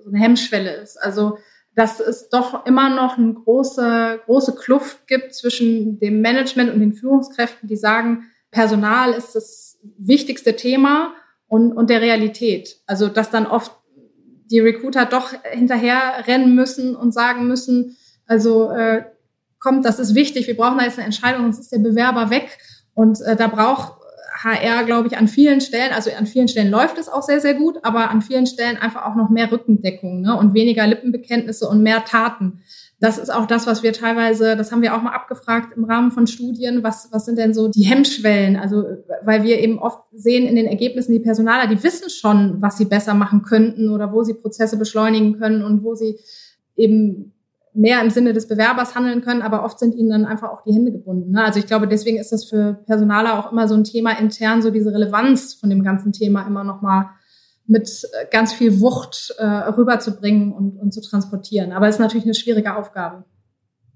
so eine Hemmschwelle ist. Also dass es doch immer noch eine große, große Kluft gibt zwischen dem Management und den Führungskräften, die sagen, Personal ist das wichtigste Thema und, und der Realität. Also, dass dann oft die Recruiter doch hinterher rennen müssen und sagen müssen, also äh, kommt, das ist wichtig, wir brauchen da jetzt eine Entscheidung, sonst ist der Bewerber weg. Und äh, da braucht HR, glaube ich, an vielen Stellen, also an vielen Stellen läuft es auch sehr, sehr gut, aber an vielen Stellen einfach auch noch mehr Rückendeckung ne? und weniger Lippenbekenntnisse und mehr Taten. Das ist auch das, was wir teilweise, das haben wir auch mal abgefragt im Rahmen von Studien, was, was sind denn so die Hemmschwellen? Also, weil wir eben oft sehen in den Ergebnissen, die Personaler, die wissen schon, was sie besser machen könnten oder wo sie Prozesse beschleunigen können und wo sie eben mehr im Sinne des Bewerbers handeln können, aber oft sind ihnen dann einfach auch die Hände gebunden. Ne? Also ich glaube, deswegen ist das für Personaler auch immer so ein Thema intern, so diese Relevanz von dem ganzen Thema immer nochmal mit äh, ganz viel Wucht äh, rüberzubringen und, und zu transportieren. Aber es ist natürlich eine schwierige Aufgabe.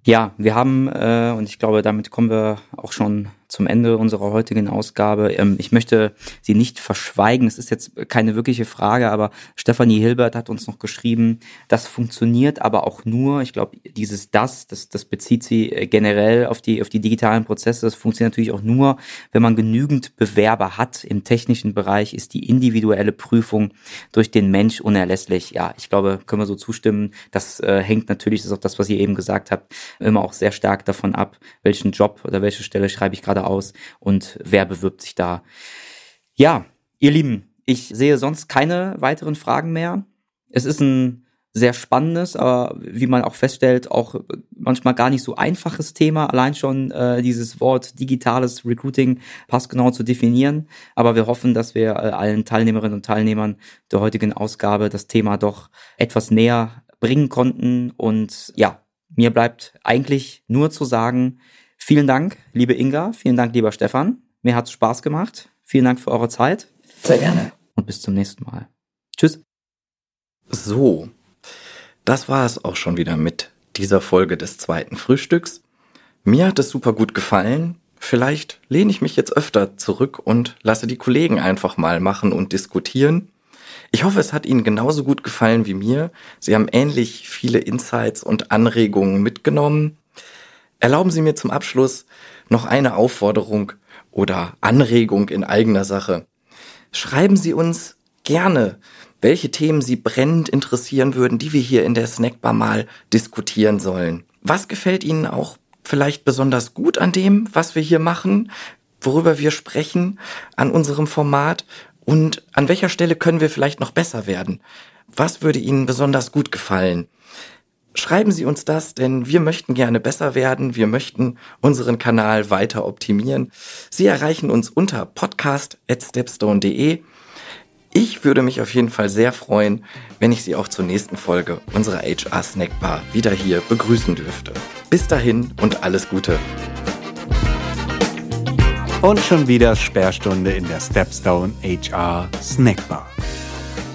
Ja, wir haben, äh, und ich glaube, damit kommen wir auch schon zum Ende unserer heutigen Ausgabe. Ähm, ich möchte sie nicht verschweigen. Es ist jetzt keine wirkliche Frage, aber Stefanie Hilbert hat uns noch geschrieben, das funktioniert aber auch nur, ich glaube, dieses das, das, das bezieht sie äh, generell auf die, auf die digitalen Prozesse. Das funktioniert natürlich auch nur, wenn man genügend Bewerber hat. Im technischen Bereich ist die individuelle Prüfung durch den Mensch unerlässlich. Ja, ich glaube, können wir so zustimmen. Das äh, hängt natürlich, das ist auch das, was ihr eben gesagt habt, immer auch sehr stark davon ab, welchen Job oder welche Stelle schreibe ich gerade gerade aus und wer bewirbt sich da? Ja, ihr Lieben, ich sehe sonst keine weiteren Fragen mehr. Es ist ein sehr spannendes, aber wie man auch feststellt, auch manchmal gar nicht so einfaches Thema. Allein schon äh, dieses Wort digitales Recruiting passt genau zu definieren. Aber wir hoffen, dass wir äh, allen Teilnehmerinnen und Teilnehmern der heutigen Ausgabe das Thema doch etwas näher bringen konnten. Und ja, mir bleibt eigentlich nur zu sagen, Vielen Dank, liebe Inga. Vielen Dank, lieber Stefan. Mir hat es Spaß gemacht. Vielen Dank für eure Zeit. Sehr gerne. Und bis zum nächsten Mal. Tschüss. So, das war es auch schon wieder mit dieser Folge des zweiten Frühstücks. Mir hat es super gut gefallen. Vielleicht lehne ich mich jetzt öfter zurück und lasse die Kollegen einfach mal machen und diskutieren. Ich hoffe, es hat Ihnen genauso gut gefallen wie mir. Sie haben ähnlich viele Insights und Anregungen mitgenommen. Erlauben Sie mir zum Abschluss noch eine Aufforderung oder Anregung in eigener Sache. Schreiben Sie uns gerne, welche Themen Sie brennend interessieren würden, die wir hier in der Snackbar mal diskutieren sollen. Was gefällt Ihnen auch vielleicht besonders gut an dem, was wir hier machen, worüber wir sprechen, an unserem Format und an welcher Stelle können wir vielleicht noch besser werden? Was würde Ihnen besonders gut gefallen? Schreiben Sie uns das, denn wir möchten gerne besser werden. Wir möchten unseren Kanal weiter optimieren. Sie erreichen uns unter podcast.stepstone.de. Ich würde mich auf jeden Fall sehr freuen, wenn ich Sie auch zur nächsten Folge unserer HR Snackbar wieder hier begrüßen dürfte. Bis dahin und alles Gute. Und schon wieder Sperrstunde in der Stepstone HR Snackbar.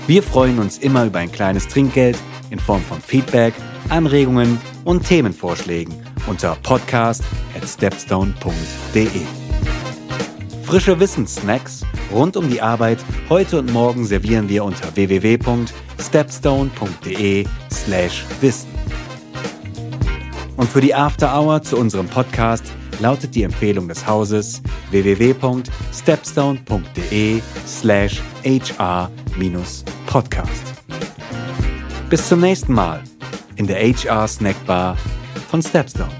Wir freuen uns immer über ein kleines Trinkgeld in Form von Feedback Anregungen und Themenvorschlägen unter podcast at stepstone.de. Frische Wissenssnacks rund um die Arbeit heute und morgen servieren wir unter www.stepstone.de slash Wissen. Und für die After Hour zu unserem Podcast lautet die Empfehlung des Hauses www.stepstone.de slash hr-podcast. Bis zum nächsten Mal in der HR Snackbar von Stepstone.